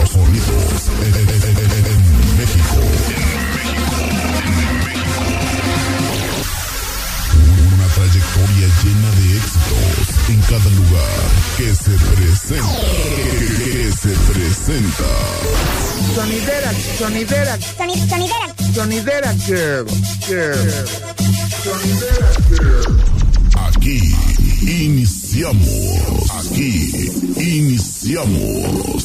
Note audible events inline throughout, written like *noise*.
los sonidos en, en- en- en- en México. Una trayectoria llena de éxitos en cada lugar que se presenta. Que, que se presenta. Sonidera, sonidera, Soni- sonidera. sonidera girl, girl. Sonidera girl. Aquí iniciamos. Aquí iniciamos.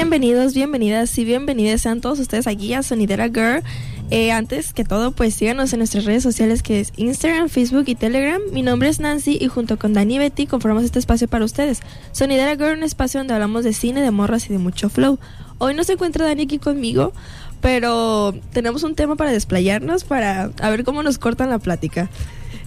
Bienvenidos, bienvenidas y bienvenidas sean todos ustedes aquí a Sonidera Girl. Eh, antes que todo, pues síganos en nuestras redes sociales que es Instagram, Facebook y Telegram. Mi nombre es Nancy y junto con Dani y Betty conformamos este espacio para ustedes. Sonidera Girl, un espacio donde hablamos de cine, de morras y de mucho flow. Hoy no se encuentra Dani aquí conmigo, pero tenemos un tema para desplayarnos, para a ver cómo nos cortan la plática.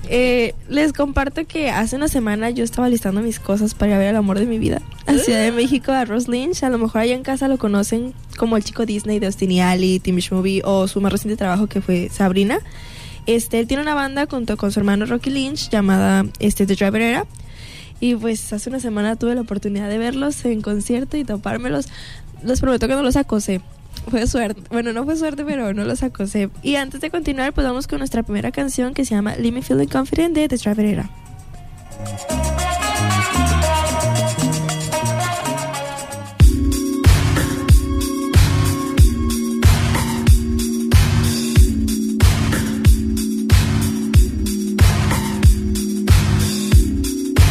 Eh, les comparto que hace una semana yo estaba listando mis cosas para ir a ver el amor de mi vida a Ciudad de México, a Ross Lynch. A lo mejor allá en casa lo conocen como el chico Disney de Austin y Ali, Timish Movie o su más reciente trabajo que fue Sabrina. Este, él tiene una banda junto con su hermano Rocky Lynch llamada este, The Driver Era. Y pues hace una semana tuve la oportunidad de verlos en concierto y topármelos. Les prometo que no los acosé. Fue suerte. Bueno, no fue suerte, pero no los acosé. Y antes de continuar, pues vamos con nuestra primera canción que se llama Leave Me Feeling Confident de The Driver Era.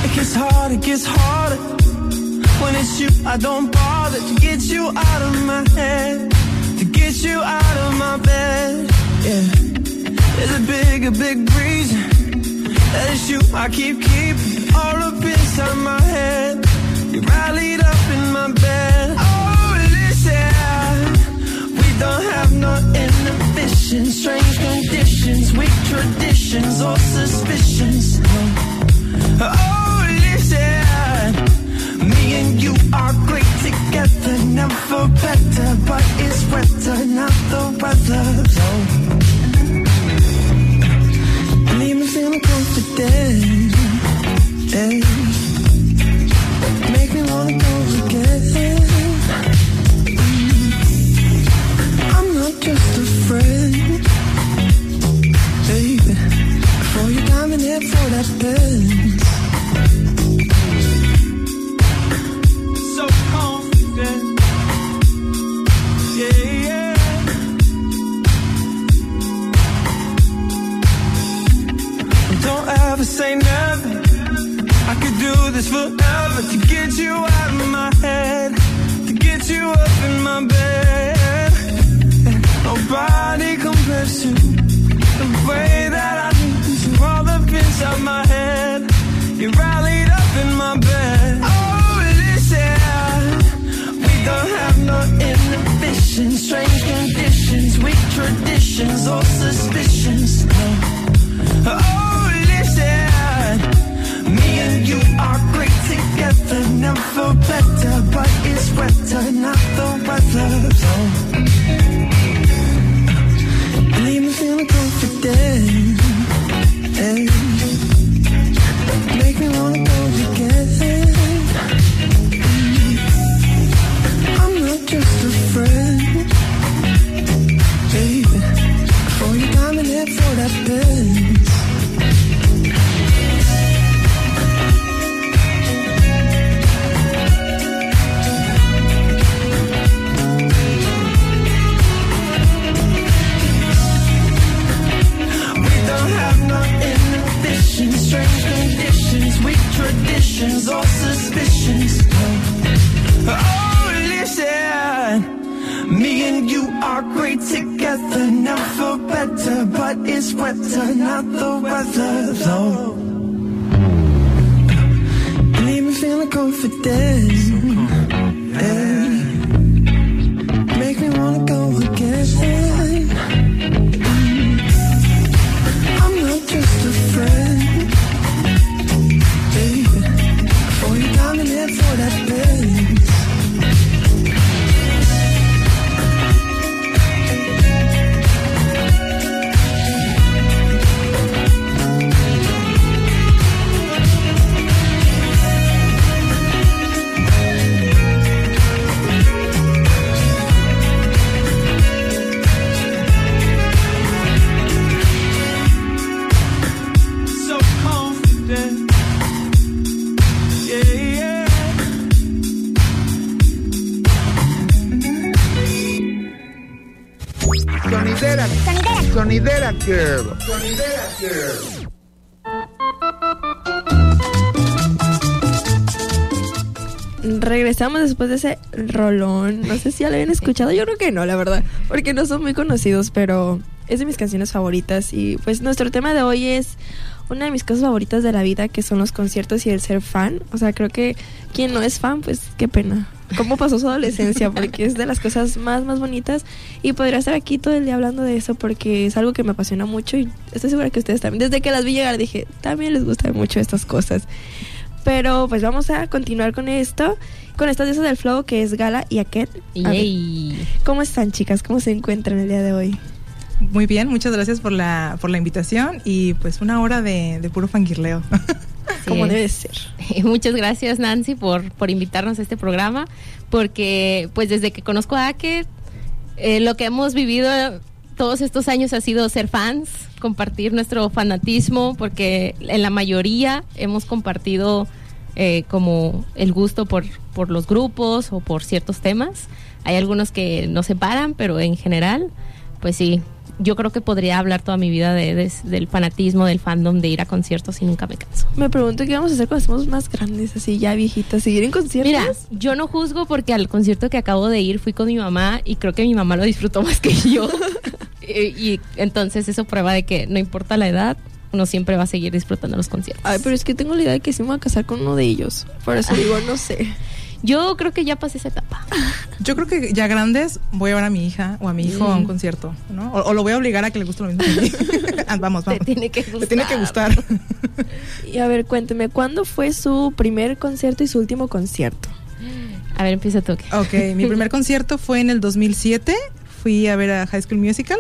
It gets hard, it gets harder. When it's you, I don't bother to get you out of my head, get you out of my bed. Yeah, there's a big, a big reason that it's you I keep keeping all up inside my head. You're rallied up in my bed. Oh, listen, we don't have no inhibitions, strange conditions, weak traditions or suspicions. Oh, listen, me and you are great together, never better, but it's wetter, not the weather. So, leave me feeling confident. Yeah. Make me wanna go again. I'm not just a friend, baby. Before you diamond head for that Benz. are great together, never better. But it's wetter, not the weather, though. Leave me feeling confident. Yeah. Sonidera Girl. Sonidera Girl. Regresamos después de ese rolón. No sé si ya lo habían escuchado. Yo creo que no, la verdad. Porque no son muy conocidos, pero es de mis canciones favoritas. Y pues nuestro tema de hoy es una de mis cosas favoritas de la vida, que son los conciertos y el ser fan. O sea, creo que quien no es fan, pues qué pena. ¿Cómo pasó su adolescencia? *laughs* Porque es de las cosas más, más bonitas. Y podría estar aquí todo el día hablando de eso porque es algo que me apasiona mucho. Y estoy segura que ustedes también. Desde que las vi llegar dije, también les gustan mucho estas cosas. Pero pues vamos a continuar con esto, con estas diosas del flow que es Gala y Aket. ¿Cómo están chicas? ¿Cómo se encuentran el día de hoy? Muy bien, muchas gracias por la, por la invitación y pues una hora de, de puro fangirleo. *laughs* Como es. debe ser. *laughs* Muchas gracias Nancy por, por invitarnos a este programa, porque pues desde que conozco a Ake, eh, lo que hemos vivido todos estos años ha sido ser fans, compartir nuestro fanatismo, porque en la mayoría hemos compartido eh, como el gusto por, por los grupos o por ciertos temas. Hay algunos que nos separan, pero en general, pues sí, yo creo que podría hablar toda mi vida de, de- del fanatismo, del fandom, de ir a conciertos y nunca me canso. Me pregunto qué vamos a hacer cuando estemos más grandes, así ya viejitas, seguir en conciertos. Mira, yo no juzgo porque al concierto que acabo de ir fui con mi mamá y creo que mi mamá lo disfrutó más que yo. y, *laughs* *laughs* y entonces eso prueba de que no importa la edad, uno siempre va a seguir disfrutando los conciertos. Ay, pero es que tengo la idea de que sí me voy a casar con uno de ellos. Por eso digo, no sé. Yo creo que ya pasé esa etapa. *laughs* Yo creo que ya grandes voy a llevar a mi hija o a mi hijo a un concierto, ¿no? O, o lo voy a obligar a que le guste lo mismo. que a mí. *laughs* Ah, vamos, Te vamos. tiene que Le tiene que gustar. gustar. Y a ver, cuénteme, ¿cuándo fue su primer concierto y su último concierto? A ver, empieza tú. Ok, mi primer *laughs* concierto fue en el 2007. Fui a ver a High School Musical.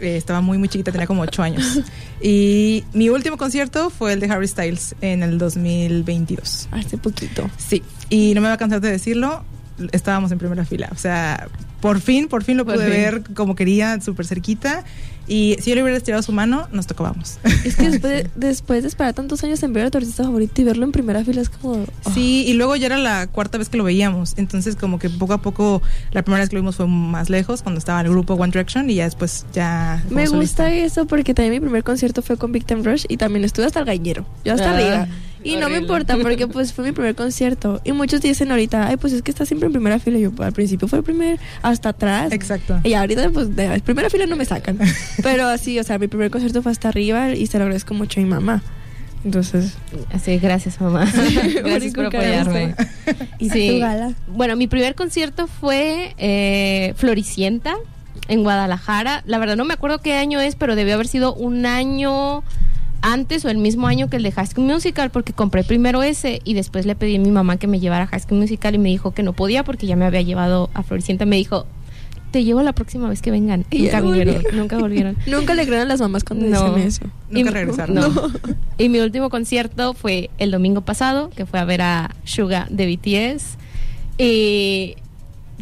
Eh, estaba muy, muy chiquita, tenía como 8 años. *laughs* Y mi último concierto fue el de Harry Styles en el 2022. Hace poquito. Sí, y no me va a cansar de decirlo, estábamos en primera fila. O sea, por fin, por fin lo Por pude fin. ver como quería, súper cerquita. Y si yo le hubiera estirado su mano, nos tocábamos. Es que después *laughs* de, después de esperar tantos años en ver a tu artista favorito y verlo en primera fila es como... oh. Sí, y luego ya era la cuarta vez que lo veíamos. Entonces, como que poco a poco, la primera vez que lo vimos fue más lejos, cuando estaba el grupo One Direction, y ya después ya. Me solista. gusta eso porque también mi primer concierto fue con Big Time Rush y también estuve hasta el gañero. Yo hasta Ah, arriba. Y no me importa porque *laughs* pues fue mi primer concierto. Y muchos dicen ahorita, ay, pues es que está siempre en primera fila. Y yo al principio fue el primer, hasta atrás. Exacto. Y ahorita pues de primera fila no me sacan. *laughs* Pero así, o sea, mi primer concierto fue hasta arriba y se lo agradezco mucho a mi mamá. Entonces, Así, gracias, mamá. *laughs* gracias por apoyarme. ¿y Sí. tu gala? Bueno, mi primer concierto fue eh, Floricienta en Guadalajara. La verdad no me acuerdo qué año es, pero debió haber sido un año antes o el mismo año que el de High School Musical, porque compré primero ese y después le pedí a mi mamá que me llevara a High School Musical y me dijo que no podía porque ya me había llevado a Floricienta. Me dijo, te llevo la próxima vez que vengan. Y nunca vinieron, volvieron. nunca volvieron. *laughs* Nunca le crean a las mamás cuando No. dicen eso. Nunca Y- regresaron. no. *laughs* Y mi último concierto fue el domingo pasado, que fue a ver a Suga de BTS. Y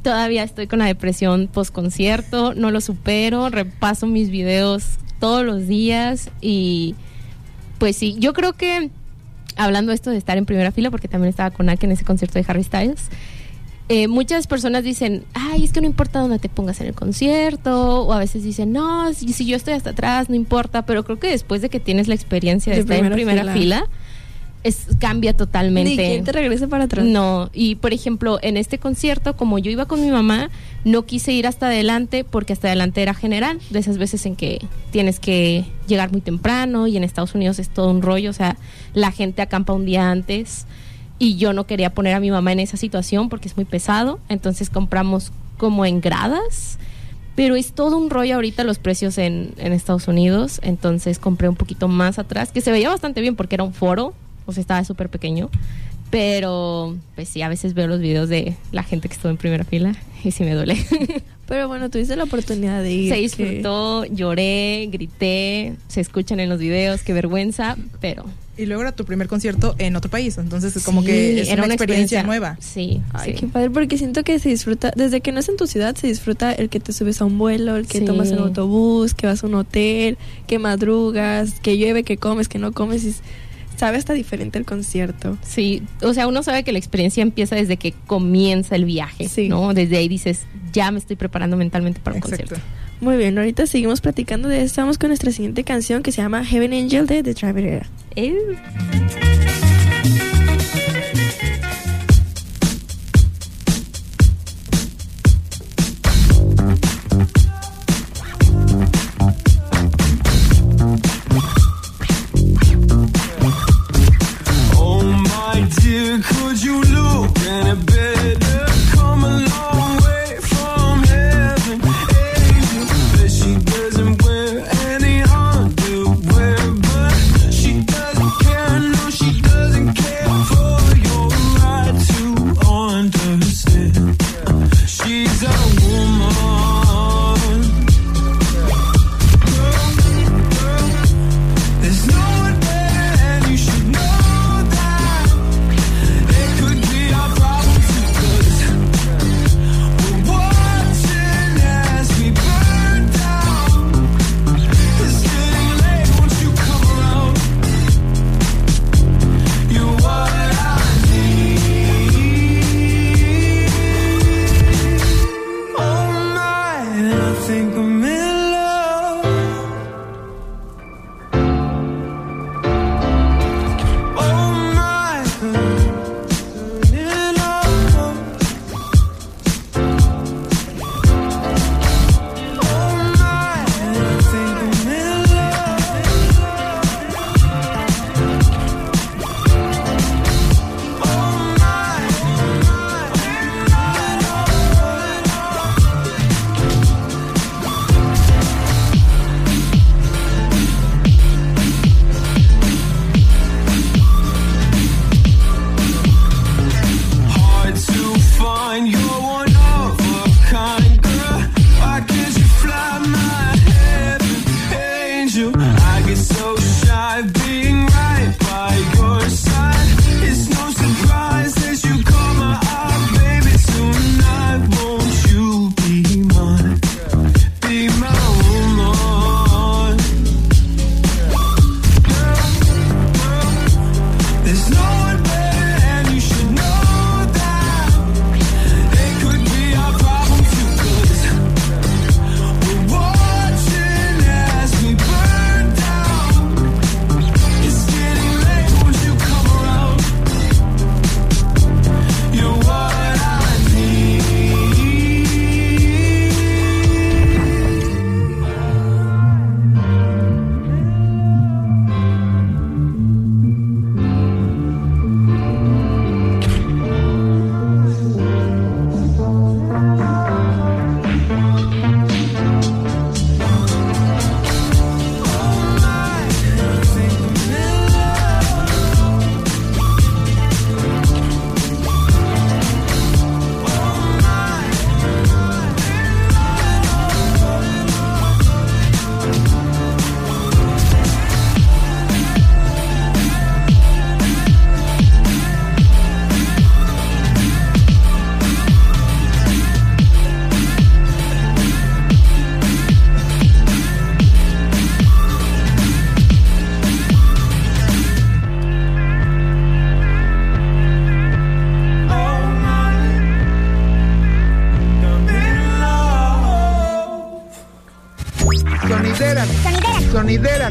todavía estoy con la depresión post concierto, no lo supero, repaso mis videos todos los días y pues sí, yo creo que hablando esto de estar en primera fila, porque también estaba con Ake en ese concierto de Harry Styles, eh, muchas personas dicen, ay, es que no importa dónde te pongas en el concierto, o a veces dicen, no, si, si yo estoy hasta atrás, no importa, pero creo que después de que tienes la experiencia de, De estar en primera primera fila. fila, es, cambia totalmente. Ni quien te regrese para atrás. No, y por ejemplo, en este concierto, como yo iba con mi mamá, no quise ir hasta adelante porque hasta adelante era general, de esas veces en que tienes que llegar muy temprano y en Estados Unidos es todo un rollo, o sea, la gente acampa un día antes y yo no quería poner a mi mamá en esa situación porque es muy pesado, entonces compramos como en gradas, pero es todo un rollo ahorita los precios en, en Estados Unidos, entonces compré un poquito más atrás, que se veía bastante bien porque era un foro, o sea, estaba súper pequeño, pero pues sí, a veces veo los videos de la gente que estuvo en primera fila y sí me duele. *laughs* Pero bueno, tuviste la oportunidad de ir. se que- disfrutó, lloré, grité, se escuchan en los videos, qué vergüenza, pero Y luego era tu primer concierto en otro país, entonces es como sí, que es una, experiencia, nueva. Sí, Ay, sí. qué padre, porque siento que se disfruta, desde que no es en tu ciudad, se disfruta el que te subes a un vuelo, el que Sí. tomas un autobús, que vas a un hotel, que madrugas, que llueve, que comes, que no comes, y sabe hasta diferente el concierto. Sí, o sea, uno sabe que la experiencia empieza desde que comienza el viaje, Sí. ¿no? Desde ahí dices, ya me estoy preparando mentalmente para un Exacto. concierto. Muy bien, ahorita seguimos platicando de esto, vamos con nuestra siguiente canción que se llama Heaven Angel de The Traveler. Eh,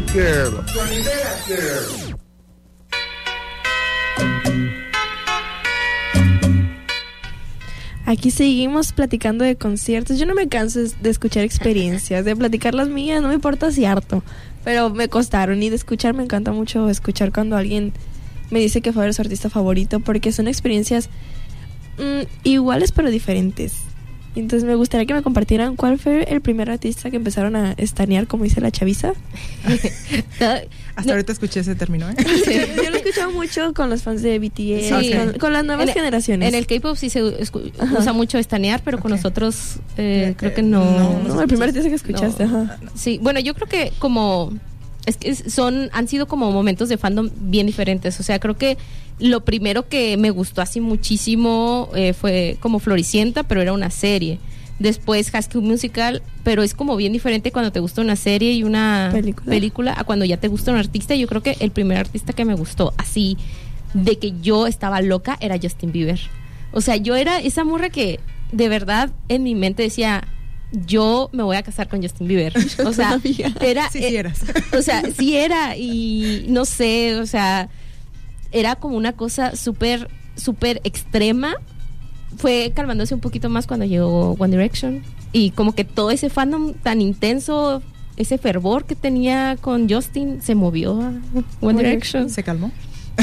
Girl. Aquí seguimos platicando de conciertos. Yo no me canso de- de escuchar experiencias, de platicar las mías, no me importa si harto, pero me costaron y de escuchar me encanta mucho escuchar cuando alguien me dice que fue su artista favorito porque son experiencias mm, iguales pero diferentes. Entonces me gustaría que me compartieran cuál fue el primer artista que empezaron a estanear, como dice la chaviza. *laughs* Hasta ahorita escuché ese término, ¿eh? Yo lo he escuchado mucho con los fans de BTS, Sí. con, con las nuevas En generaciones. En el K-pop sí se escu- usa mucho estanear, pero con nosotros eh, Eh, creo que eh, no. no, No, el primer artista que escuchaste, No. ajá. Sí, bueno, yo creo que como es que son han sido como momentos de fandom bien diferentes. O sea, creo que lo primero que me gustó así muchísimo eh, fue como Floricienta, pero era una serie. Después School Musical, pero es como bien diferente cuando te gusta una serie y una Película. película a cuando ya te gusta un artista. Yo creo que el primer artista que me gustó así de que yo estaba loca era Justin Bieber. O sea, yo era esa morra que de verdad en mi mente decía, yo me voy a casar con Justin Bieber. *laughs* O sea, sabía. era... Sí, sí eh. O sea, sí era y no sé, o sea, era como una cosa súper, súper extrema. Fue calmándose un poquito más cuando llegó One Direction y como que todo ese fandom tan intenso, ese fervor que tenía con Justin se movió a One Direction. ¿Se calmó?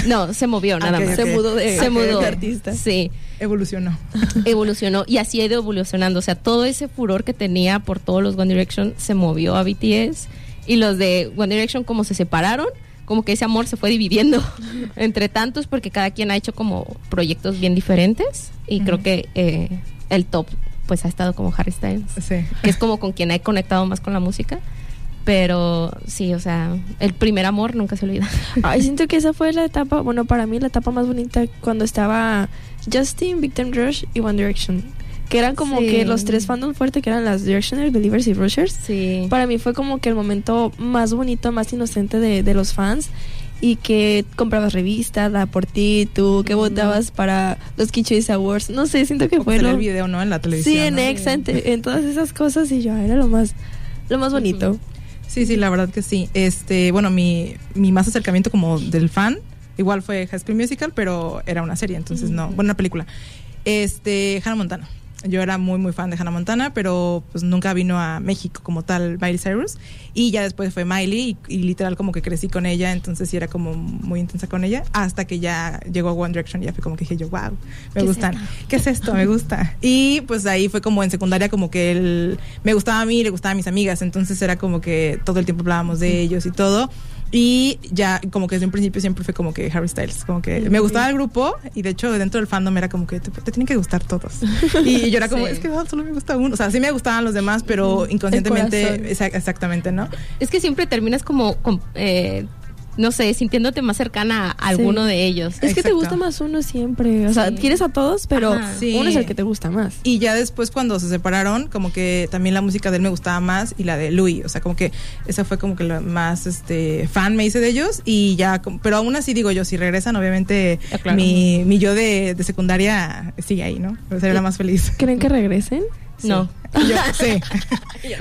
No, se movió *laughs* nada más. Se mudó de, Se mudó. de artista. Sí, Evolucionó. *laughs* evolucionó y así ha ido evolucionando. O sea, todo ese furor que tenía por todos los One Direction se movió a BTS y los de One Direction como se separaron, como que ese amor se fue dividiendo *laughs* entre tantos porque cada quien ha hecho como proyectos bien diferentes y creo que eh, el top pues ha estado como Harry Styles, Sí. que es como con quien he conectado más con la música. Pero sí, o sea, el primer amor nunca se olvida. *laughs* Ay, siento que esa fue la etapa, bueno, para mí la etapa más bonita cuando estaba Justin, Victim Rush y One Direction. Que eran como Sí. que los tres fandoms fuertes, que eran las Directioners, Believers y Rushers. Sí. Para mí fue como que el momento más bonito, más inocente de, de los fans. Y que comprabas revistas, la por ti, tú, que votabas para los Choice Awards. No sé, siento que O fue lo... el video, ¿no? En la televisión. Sí, en ¿no? Exa, en, te- en todas esas cosas. Y yo, era lo más, lo más bonito. Sí, sí, la verdad que sí. Este, bueno, mi, mi más acercamiento como del fan, igual fue High School Musical, pero era una serie, entonces no, bueno, una película. Este, Hannah Montana. Yo era muy, muy fan de Hannah Montana, pero pues nunca vino a México como tal Miley Cyrus. Y ya después fue Miley y, y literal como que crecí con ella, entonces sí era como muy intensa con ella, hasta que ya llegó One Direction y ya fue como que dije yo, wow, me ¿Qué es gustan. esto? ¿Qué es esto? Me gusta. Y pues ahí fue como en secundaria como que él me gustaba a mí, le gustaba a mis amigas, entonces era como que todo el tiempo hablábamos de ellos y todo. Y ya como que desde un principio siempre fue como que Harry Styles, como que me gustaba el grupo y de hecho dentro del fandom era como que te, te tienen que gustar todos. Y yo era como, *laughs* Sí. es que ah, solo me gusta uno. O sea, sí me gustaban los demás, pero inconscientemente, exactamente, ¿no? Es que siempre terminas como, com- eh, no sé, sintiéndote más cercana a alguno Sí. de ellos. Es que te gusta más uno siempre. O sea, Sí. quieres a todos, pero. Sí. uno es el que te gusta más. Y ya después cuando se separaron, como que también la música de él me gustaba más y la de Louis, o sea, como que esa fue como que la más este fan me hice de ellos y ya, pero aún así digo yo, si regresan, obviamente Ah, claro. mi, mi yo de, de secundaria sigue ahí, ¿no? Sería la más feliz. ¿Creen que regresen? No. Yo, *laughs* sí.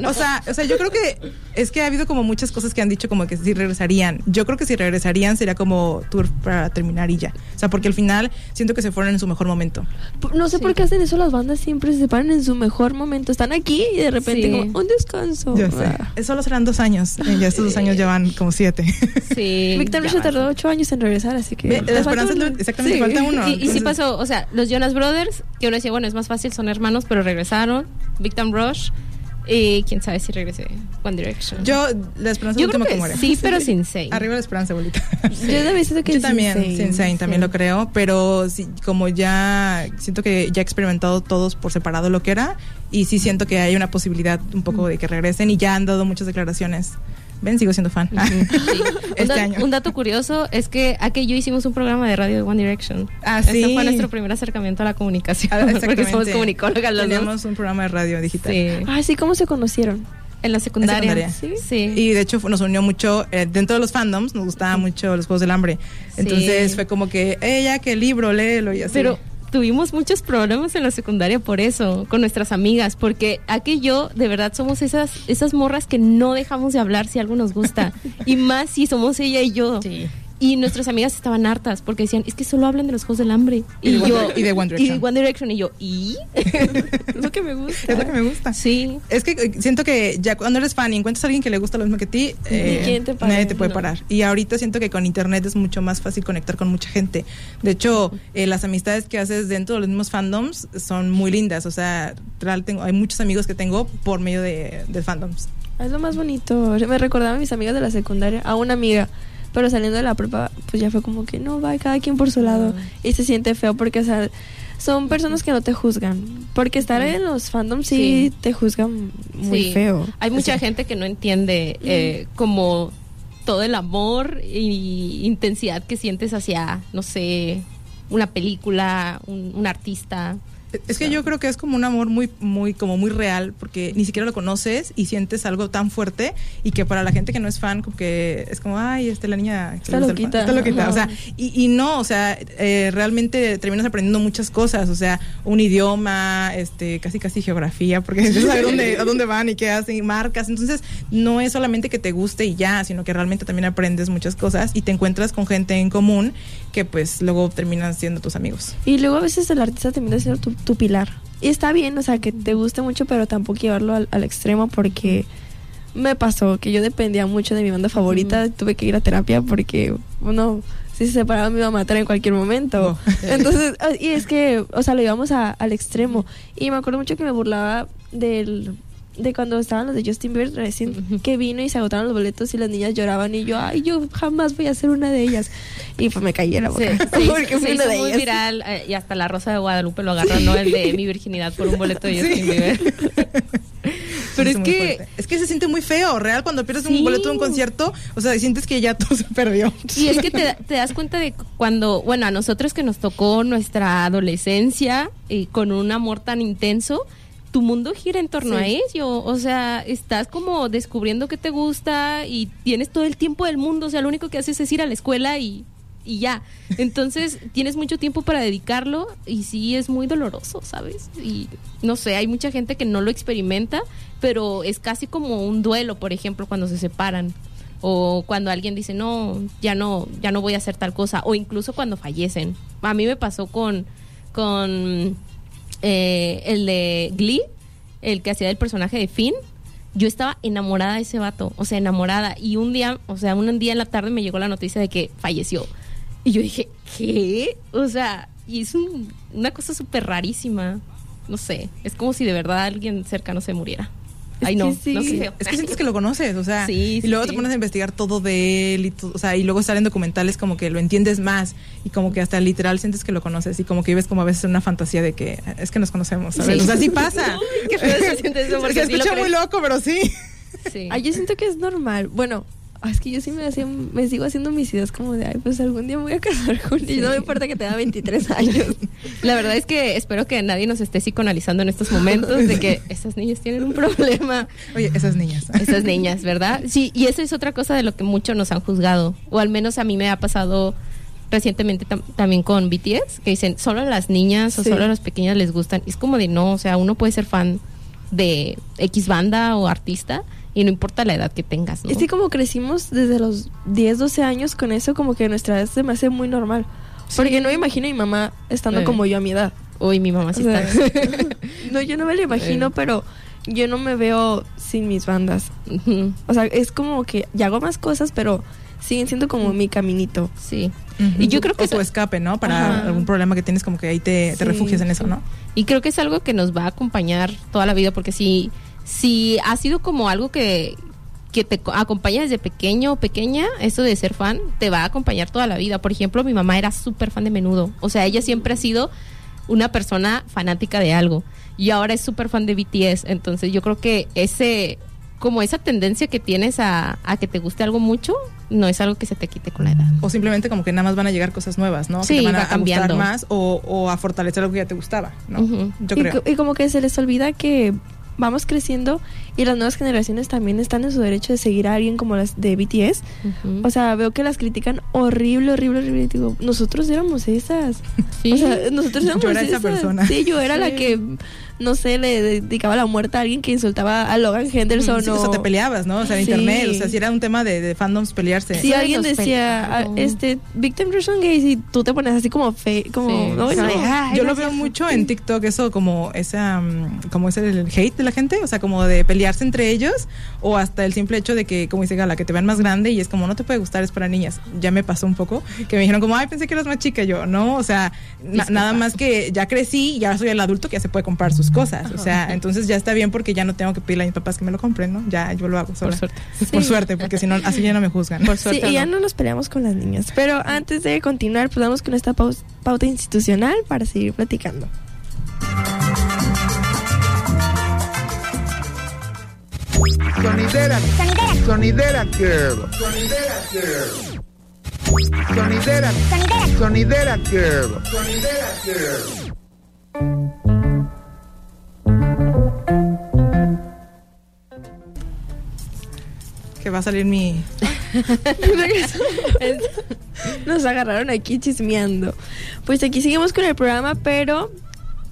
O sea, o sea, yo creo que es que ha habido como muchas cosas que han dicho como que sí regresarían. Yo creo que si regresarían sería como tour para terminar y ya. O sea, porque al final siento que se fueron en su mejor momento. No sé por qué hacen eso las bandas siempre se separan en su mejor momento. Están aquí y de repente Sí. como un descanso. Yo sé. Ah. Eh, Solo serán dos años. Eh, Ya estos dos años ya van como siete. *laughs* Sí. Rush va. tardó ocho años en regresar, así que... Ve, la falta esperanza exactamente, Sí. falta uno. Y, y sí pasó, o sea, los Jonas Brothers, que uno decía, bueno, es más fácil, son hermanos, pero regresaron. Victim Rush, y quién sabe si regrese One Direction. Yo, la esperanza Yo es creo última que que muere. sí, pero *laughs* sin Zayn. Arriba la esperanza, abuelita. *laughs* Yo también siento que Yo también, Insane. también Sí. lo creo, pero sí, como ya siento que ya he experimentado todos por separado lo que era y sí siento que hay una posibilidad un poco de que regresen y ya han dado muchas declaraciones. Ven, sigo siendo fan. Sí. *laughs* un, Este da- año. un dato curioso es que Ake y yo hicimos un programa de radio de One Direction. Ah, Ese sí. fue nuestro primer acercamiento a la comunicación. Ah, *laughs* porque somos exactamente. comunicólogas los dos. Teníamos un programa de radio digital. Sí. Ah, sí, ¿cómo se conocieron? En la secundaria. En secundaria. Sí. sí. Y de hecho nos unió mucho, eh, dentro de los fandoms, nos gustaban mucho los Juegos del Hambre. Entonces Sí. fue como que, ella, que libro, léelo y así. Pero tuvimos muchos problemas en la secundaria por eso, con nuestras amigas, porque Ake y yo de verdad somos esas, esas morras que no dejamos de hablar si algo nos gusta. *laughs* y más si somos ella y yo. Sí. Y nuestras amigas estaban hartas porque decían, es que solo hablan de los Juegos del Hambre. Y One- y de One Direction. Y de One Direction. Y yo, ¿y? *laughs* Es lo que me gusta. Es lo que me gusta. Sí. Es que eh, siento que ya cuando eres fan y encuentras a alguien que le gusta lo mismo que a ti, eh, quién te nadie te puede No. parar. Y ahorita siento que con internet es mucho más fácil conectar con mucha gente. De hecho, eh, las amistades que haces dentro de los mismos fandoms son muy lindas. O sea, tengo, hay muchos amigos que tengo por medio de, de fandoms. Es lo más bonito. Me recordaba a mis amigas de la secundaria, a una amiga. Pero saliendo de la prepa, pues ya fue como que no, va cada quien por su lado. Y se siente feo porque, o sea, son personas que no te juzgan. Porque estar en los fandoms sí, Sí. te juzgan muy Sí. feo. Hay mucha gente que no entiende eh, como todo el amor y intensidad que sientes hacia, no sé, una película, un, un artista. Es que yo creo que es como un amor muy, muy, como muy real, porque ni siquiera lo conoces y sientes algo tan fuerte y que para la gente que no es fan, como que es como, ay, este, la niña Está le gusta el fan". loquita. Está loquita. Ajá. O sea, y, y no, o sea, eh, realmente terminas aprendiendo muchas cosas, o sea, un idioma, este, casi casi geografía, porque *laughs* empiezas a ver dónde, a dónde van y qué hacen y marcas. Entonces, no es solamente que te guste y ya, sino que realmente también aprendes muchas cosas y te encuentras con gente en común que pues luego terminan siendo tus amigos. Y luego a veces el artista termina siendo tu, tu pilar. Y está bien, o sea, que te guste mucho, pero tampoco llevarlo al, al extremo porque me pasó que yo dependía mucho de mi banda favorita. Tuve que ir a terapia porque uno, si se separaba me iba a matar en cualquier momento. *laughs* Entonces, ah, y es que, o sea, lo íbamos a- al extremo. Y me acuerdo mucho que me burlaba del de cuando estaban los de Justin Bieber recién que vino y se agotaron los boletos y las niñas lloraban y yo, ay, yo jamás voy a ser una de ellas. Y pues me caí en la boca. Hizo- *laughs* porque fui una de muy ellas. viral eh, y hasta la Rosa de Guadalupe lo agarró, ¿no? El de mi virginidad por un boleto de Justin Bieber. *laughs* Pero es que fuerte. es que se siente muy feo, real, cuando pierdes Sí. un boleto de un concierto, o sea, sientes que ya todo *laughs* se perdió. Y es que te, te das cuenta de cuando, bueno, a nosotros que nos tocó nuestra adolescencia y con un amor tan intenso, tu mundo gira en torno a ello. O sea, estás como descubriendo que te gusta y tienes todo el tiempo del mundo. O sea, lo único que haces es ir a la escuela y, y ya. *laughs* Entonces, tienes mucho tiempo para dedicarlo y sí es muy doloroso, ¿sabes? Y no sé, hay mucha gente que no lo experimenta, pero es casi como un duelo, por ejemplo, cuando se separan o cuando alguien dice no ya no ya no voy a hacer tal cosa o incluso cuando fallecen a mí me pasó con con eh, el de Glee el que hacía el personaje de Finn yo estaba enamorada de ese vato o sea enamorada. Y un día o sea un día en la tarde me llegó la noticia de que falleció. Y yo dije qué o sea y es un- una cosa súper rarísima. No sé es como si de verdad alguien cercano se muriera ay no que sí. no. Es que sientes que lo conoces, o sea, Sí, y luego sí. te pones a investigar todo de él, y todo, o sea, y luego estar en documentales como que lo entiendes más y como que hasta literal sientes que lo conoces y como que vives como a veces una fantasía de que es que nos conocemos, ¿sabes? Sí. O sea, sí pasa. *laughs* Uy, qué feo se siente eso, *laughs* porque Se escucha muy loco, pero sí. Sí. Ay, yo siento que es normal. Bueno, es que yo sí me, hacía, me sigo haciendo mis ideas como de, ay, pues algún día me voy a casar *laughs* con él. Y no me importa que tenga 23 *laughs* años. La verdad es que espero que nadie nos esté psicoanalizando en estos momentos de que *laughs* esas niñas tienen un problema. Oye, esas niñas. Esas niñas, ¿verdad? Sí, y eso es otra cosa de lo que muchos nos han juzgado. O al menos a mí me ha pasado recientemente tam- también con BTS, que dicen, solo a las niñas o Sí. solo a las pequeñas les gustan. Y es como de no, o sea, uno puede ser fan de X banda o artista y no importa la edad que tengas, ¿no? Es que como crecimos desde los 10, 12 años con eso, como que nuestra edad se me hace muy normal. Porque no me imagino a mi mamá estando Eh. como yo a mi edad. Uy, mi mamá sí O sea, está. *laughs* no, yo no me lo imagino, Eh. pero yo no me veo sin mis bandas. O sea, es como que ya hago más cosas, pero siguen siendo como mi caminito. Sí. Y yo creo que o tu escape, ¿no? Para Ajá. algún problema que tienes como que ahí te, te Sí, refugias en eso, ¿no? Y creo que es algo que nos va a acompañar toda la vida, porque si, si ha sido como algo que, que te co- acompaña desde pequeño o pequeña, eso de ser fan, te va a acompañar toda la vida. Por ejemplo, mi mamá era súper fan de menudo. O sea, ella siempre ha sido una persona fanática de algo. Y ahora es súper fan de BTS. Entonces yo creo que ese, como esa tendencia que tienes a, a que te guste algo mucho, no es algo que se te quite con la edad. O simplemente como que nada más van a llegar cosas nuevas, ¿no? Sí, que te van va a, a gustar cambiando. más o, o a fortalecer algo que ya te gustaba, ¿no? Yo y, creo. co- y como que se les olvida que vamos creciendo y las nuevas generaciones también están en su derecho de seguir a alguien como las de BTS. Ujú. O sea, veo que las critican horrible, horrible, horrible. Y digo, nosotros éramos esas. *laughs* Sí. O sea, nosotros éramos Yo era esa esas. persona. Sí, yo era la que, no sé, le dedicaba la muerte a alguien que insultaba a Logan Henderson Sí, o... o sea, te peleabas, ¿no? O sea, en Sí. internet, o sea, si era un tema de, de fandoms pelearse. Si Sí, alguien decía, ah, este, victims son gays y tú te pones así como fe, como, Sí. no, Sí. no, Ay, Yo lo veo mucho en TikTok, eso como esa, mm, como es el hate de la gente, o sea, como de pelearse entre ellos, o hasta el simple hecho de que, como dice Gala, que te vean más grande y es como, no te puede gustar, es para niñas. Ya me pasó un poco, que me dijeron como, ay, pensé que eras más chica, yo, no, o sea, na- nada más que ya crecí y ya soy el adulto que ya se puede comprar sus cosas, o sea, entonces ya está bien porque ya no tengo que pedirle a mis papás que me lo compren, ¿no? Ya yo lo hago sola. suerte. *laughs* Por suerte, porque si no, así ya no me juzgan. Por Sí, suerte. y ya no. no nos peleamos con las niñas. Pero antes de continuar, pues vamos con esta pauta institucional para seguir platicando. Sonidera. Sonidera Girl. Sonidera Girl. Sonidera. Sonidera Girl. Sonidera Girl. Que va a salir mi... *laughs* Nos agarraron aquí chismeando. Pues aquí seguimos con el programa, pero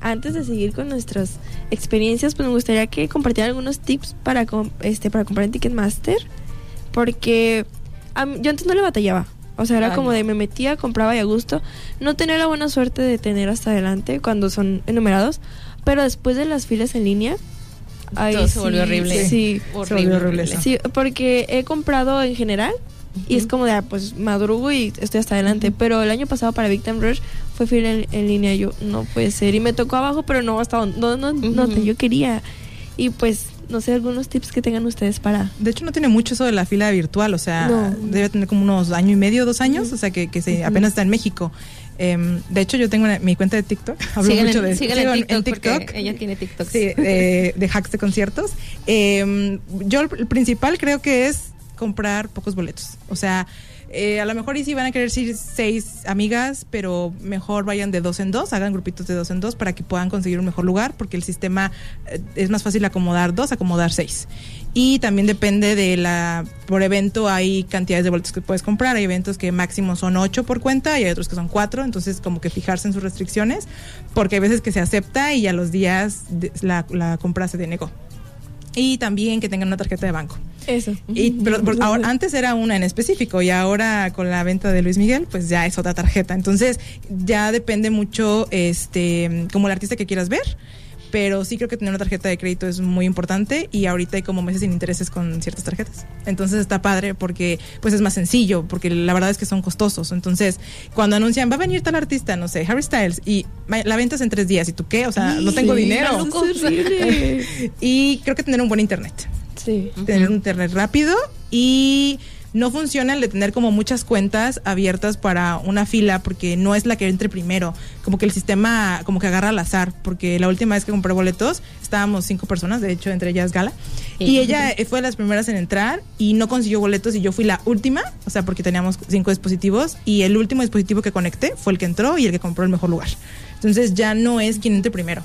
antes de seguir con nuestras experiencias, pues me gustaría que compartieran algunos tips para, com- este, para comprar en Ticketmaster. Porque mí- yo antes no le batallaba. O sea, era Ay, como de me metía, compraba y a gusto. No tenía la buena suerte de tener hasta adelante cuando son enumerados. Pero después de las filas en línea, ahí Todo se sí- volvió horrible. Sí, Se volvió horrible. Sí, porque he comprado en general y es como de, ah, pues madrugo y estoy hasta adelante. Pero el año pasado para Victim Rush fue fila en, en línea. Yo, no puede ser. Y me tocó abajo, pero no hasta donde, no, no, yo quería. Y pues, no sé, algunos tips que tengan ustedes para. De hecho, no tiene mucho eso de la fila virtual, o sea, No. debe tener como unos año y medio, dos años, o sea, que, que se, apenas está en México. Em, de hecho, yo tengo una- mi cuenta de TikTok, *laughs* hablo mucho de en TikTok, ella tiene TikTok. Sí, eh, de hacks de conciertos. Em, yo el, el principal creo que es comprar pocos boletos. O sea, eh, a lo mejor y si van a querer ir seis amigas, pero mejor vayan de dos en dos, hagan grupitos de dos en dos para que puedan conseguir un mejor lugar, porque el sistema eh, es más fácil acomodar dos, acomodar seis. Y también depende de la, por evento hay cantidades de boletos que puedes comprar, hay eventos que máximo son ocho por cuenta y hay otros que son cuatro, entonces como que fijarse en sus restricciones, porque hay veces que se acepta y a los días de- la, la compra se denegó. Y también que tengan una tarjeta de banco. Eso. Y, pero ahora, antes era una en específico y ahora con la venta de Luis Miguel, pues ya es otra tarjeta. Entonces ya depende mucho, este, como el artista que quieras ver. Pero sí creo que tener una tarjeta de crédito es muy importante y ahorita hay como meses sin intereses con ciertas tarjetas. Entonces está padre porque pues es más sencillo, porque la verdad es que son costosos. Entonces cuando anuncian va a venir tal artista, no sé, Harry Styles, y la venta es en tres días, ¿y tú qué? O sea, no tengo dinero. horrible. y creo que tener un buen internet sí. tener un internet rápido y no funciona el de tener como muchas cuentas abiertas para una fila porque no es la que entre primero, como que el sistema como que agarra al azar, porque la última vez que compré boletos estábamos cinco personas, de hecho entre ellas Gala, y ella fue de las primeras en entrar y no consiguió boletos y yo fui la última, o sea, porque teníamos cinco dispositivos y el último dispositivo que conecté fue el que entró y el que compró el mejor lugar. Entonces ya no es quien entre primero.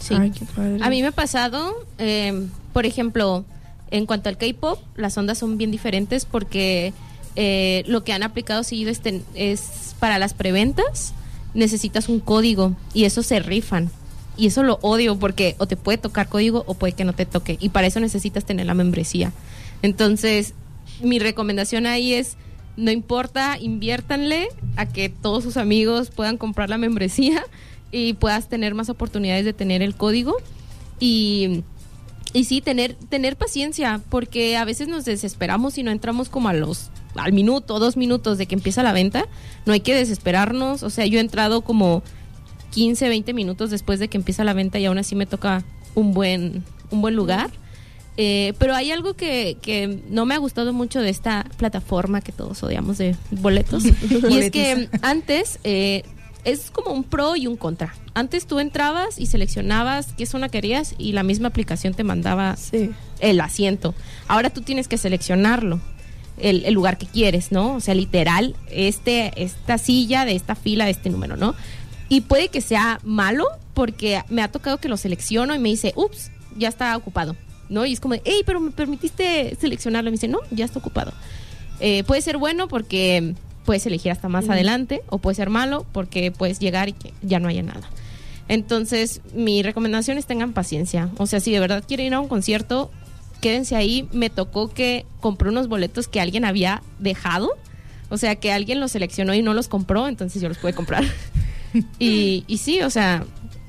Sí. Ay, qué padre. A mí me ha pasado, eh, por ejemplo, en cuanto al K-pop, las ondas son bien diferentes porque eh, lo que han aplicado seguido es, ten- es para las preventas, necesitas un código y eso se rifan. Y eso lo odio porque o te puede tocar código o puede que no te toque. Y para eso necesitas tener la membresía. Entonces, mi recomendación ahí es, no importa, inviértanle a que todos sus amigos puedan comprar la membresía y puedas tener más oportunidades de tener el código. Y, y sí, tener, tener paciencia, porque a veces nos desesperamos y no entramos como a los al minuto, dos minutos de que empieza la venta. No hay que desesperarnos. O sea, yo he entrado como 15, 20 minutos después de que empieza la venta y aún así me toca un buen, un buen lugar. Eh, pero hay algo que, que no me ha gustado mucho de esta plataforma que todos odiamos de boletos. *laughs* y es que antes eh, es como un pro y un contra. Antes tú entrabas y seleccionabas qué zona querías y la misma aplicación te mandaba Sí. el asiento. Ahora tú tienes que seleccionarlo, el, el lugar que quieres, ¿no? O sea, literal, este, esta silla de esta fila, de este número, ¿no? Y puede que sea malo porque me ha tocado que lo selecciono y me dice, ups, ya está ocupado. ¿no? Y es como, hey, pero me permitiste seleccionarlo. Y me dice, no, ya está ocupado. Eh, puede ser bueno porque puedes elegir hasta más adelante, o puede ser malo porque puedes llegar y que ya no haya nada. Entonces, mi recomendación es tengan paciencia. O sea, si de verdad quieren ir a un concierto, quédense ahí. Me tocó que compré unos boletos que alguien había dejado. O sea, que alguien los seleccionó y no los compró, entonces yo los pude comprar. *laughs* y, y sí, o sea,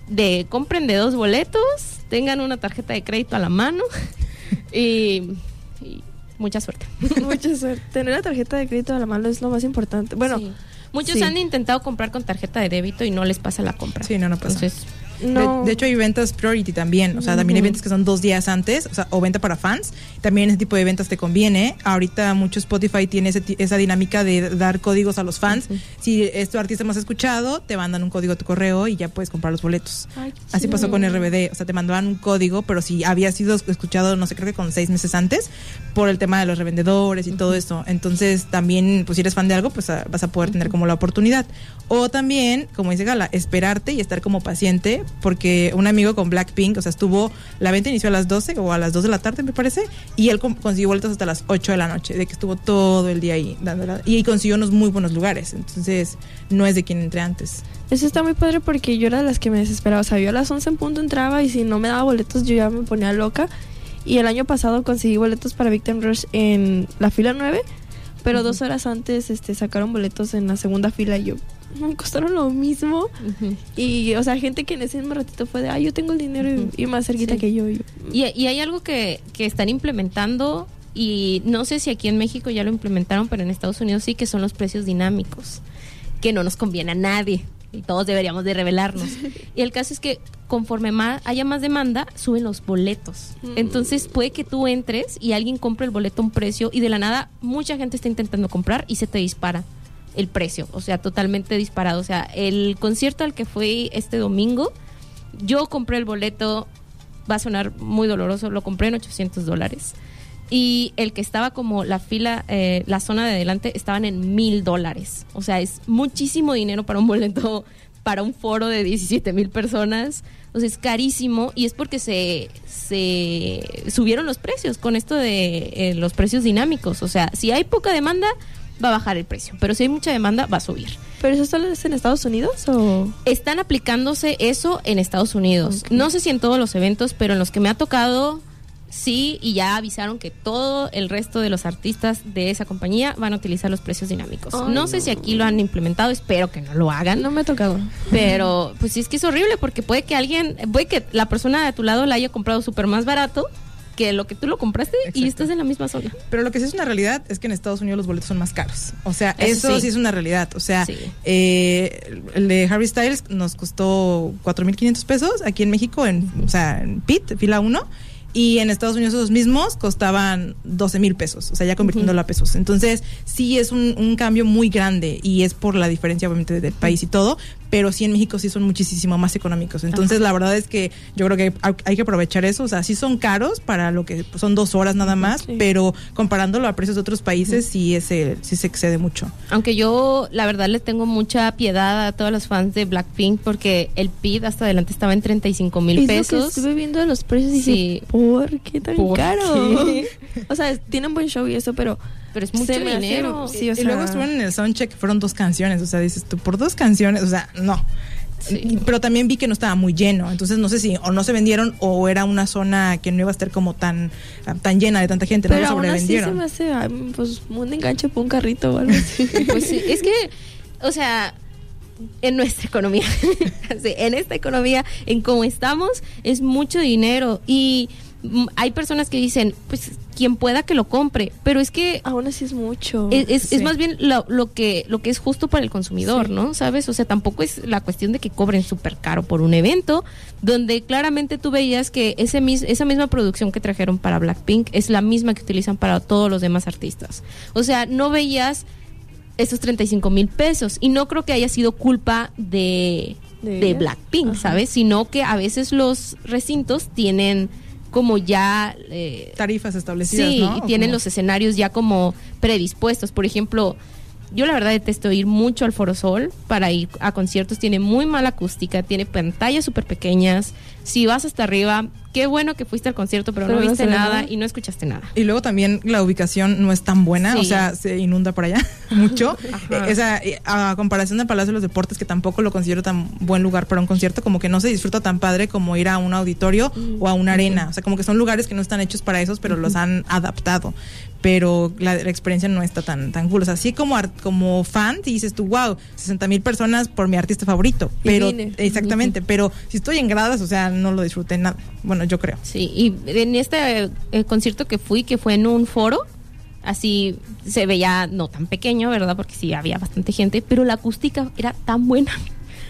de compren de dos boletos, tengan una tarjeta de crédito a la mano *laughs* y, y mucha suerte. *laughs* Mucha suerte. Tener la tarjeta de crédito a la mano es lo más importante. Bueno, Sí. Muchos sí. han intentado comprar con tarjeta de débito y no les pasa la compra. Sí, no, no pasa. Entonces, no. De, de hecho, hay ventas priority también. O sea, también hay ventas que son dos días antes, o sea, o venta para fans. También ese tipo de ventas te conviene. Ahorita mucho Spotify tiene ese esa dinámica de dar códigos a los fans. Si es tu artista más escuchado, te mandan un código a tu correo y ya puedes comprar los boletos. Ay, Así pasó con RBD, o sea, te mandaban un código, pero si había sido escuchado, no sé, creo que con seis meses antes, por el tema de los revendedores y todo eso. Entonces, también, pues si eres fan de algo, pues ah, vas a poder tener como la oportunidad. O también, como dice Gala, esperarte y estar como paciente, porque un amigo con Blackpink, o sea, estuvo, la venta inició a las 12 o a las 2 de la tarde, me parece, y él con- consiguió vueltas hasta las 8 de la noche, de que estuvo todo el día ahí, dándola, y consiguió unos muy buenos lugares. Entonces, no es de quien entré antes. Eso está muy padre porque yo era de las que me desesperaba. O sea, yo a las 11 en punto entraba y si no me daba boletos yo ya me ponía loca. Y el año pasado conseguí boletos para Victim Rush en la fila 9, pero dos horas antes este, sacaron boletos en la segunda fila y yo, *laughs* me costaron lo mismo. Y, o sea, gente que en ese mismo ratito fue de, ay, yo tengo el dinero y- más cerquita Sí. que yo. y yo, Y, y hay algo que, que están implementando y no sé si aquí en México ya lo implementaron, pero en Estados Unidos sí que son los precios dinámicos, que no nos conviene a nadie y todos deberíamos de revelarnos. y el caso es que conforme más, haya más demanda, suben los boletos. Mm. Entonces puede que tú entres y alguien compre el boleto a un precio y de la nada mucha gente está intentando comprar y se te dispara el precio, o sea, totalmente disparado. O sea, el concierto al que fui este domingo, yo compré el boleto, va a sonar muy doloroso, lo compré en 800 dólares. Y el que estaba como la fila, eh, la zona de adelante, estaban en mil dólares. O sea, es muchísimo dinero para un boleto, *laughs* para un foro de 17 mil personas. O es carísimo y es porque se, se subieron los precios con esto de eh, los precios dinámicos. O sea, si hay poca demanda, va a bajar el precio. Pero si hay mucha demanda, va a subir. ¿Pero eso solo es en Estados Unidos o...? Están aplicándose eso en Estados Unidos. No sé si en todos los eventos, pero en los que me ha tocado, sí, y ya avisaron que todo el resto de los artistas de esa compañía van a utilizar los precios dinámicos. Ay, no sé si aquí lo han implementado, espero que no lo hagan. No me ha tocado. Pero pues sí es que es horrible porque puede que alguien, puede que la persona de tu lado la haya comprado súper más barato que lo que tú lo compraste y estás en la misma zona. Pero lo que sí es una realidad es que en Estados Unidos los boletos son más caros. O sea, Eso eso, sí. sí. es una realidad. O sea, Sí. eh, el de Harry Styles nos costó 4.500 pesos aquí en México, en, o sea, en PIT, fila 1. Y en Estados Unidos esos mismos costaban 12 mil pesos, o sea, ya convirtiéndolo a pesos. Entonces, sí es un, un cambio muy grande y es por la diferencia, obviamente, del país y todo, pero sí en México sí son muchísimo más económicos. Entonces, la verdad es que yo creo que hay, que aprovechar eso. O sea, sí son caros para lo que son dos horas nada más, Sí. pero comparándolo a precios de otros países, sí, ese, sí se excede mucho. Aunque yo, la verdad, le tengo mucha piedad a todos los fans de Blackpink porque el PID hasta adelante estaba en 35 mil Es lo que pesos. estuve viendo los precios y Sí. dije, ¿por qué tan ¿Por caro? qué? *laughs* o sea, tienen buen show y eso, pero... Pero es mucho hace- dinero. sí, o y luego estuvieron en el soundcheck, fueron dos canciones, o sea, dices tú, por dos canciones, o sea, no. Sí. Pero también vi que no estaba muy lleno, entonces no sé si o no se vendieron o era una zona que no iba a estar como tan tan llena de tanta gente, Pero no lo aún así se sobrevendieron. me hace pues un enganche por un carrito o algo así. *laughs* Pues sí, es que, o sea, en nuestra economía, *laughs* sí, en esta economía, en cómo estamos, es mucho dinero. Y mm, hay personas que dicen, pues quien pueda que lo compre, pero es que Aún así es mucho. es, es- es Sí. más bien lo, lo que lo que es justo para el consumidor, Sí. ¿no? ¿Sabes? O sea, tampoco es la cuestión de que cobren súper caro por un evento, donde claramente tú veías que ese mis- esa misma producción que trajeron para Blackpink es la misma que utilizan para todos los demás artistas. O sea, no veías esos 35 mil pesos y no creo que haya sido culpa de, ¿De? Blackpink, Ajá. ¿sabes? Sino que a veces los recintos tienen como ya... eh, Tarifas establecidas, Sí, ¿no? y ¿O tienen cómo? los escenarios ya como predispuestos. Por ejemplo, yo la verdad detesto ir mucho al Foro Sol para ir a conciertos. Tiene muy mala acústica, tiene pantallas súper pequeñas. Si vas hasta arriba, qué bueno que fuiste al concierto, pero, Pero no viste nada nada. y no escuchaste nada. Y luego también la ubicación no es tan buena, Sí. o sea, se inunda por allá *laughs* mucho. Ajá. Eh, esa, eh, a comparación del Palacio de los Deportes, que tampoco lo considero tan buen lugar para un concierto, como que no se disfruta tan padre como ir a un auditorio o a una arena. O sea, como que son lugares que no están hechos para esos, pero los han adaptado. Pero la, la experiencia no está tan, tan cool. O sea, así como, como fan, te dices tú, wow, 60 mil personas por mi artista favorito. Pero, vine. exactamente, pero si estoy en gradas, o sea, no lo disfruté nada. Bueno, yo creo. Sí, y en este eh, concierto que fui, que fue en un foro, así se veía no tan pequeño, ¿verdad? Porque sí había bastante gente, pero la acústica era tan buena,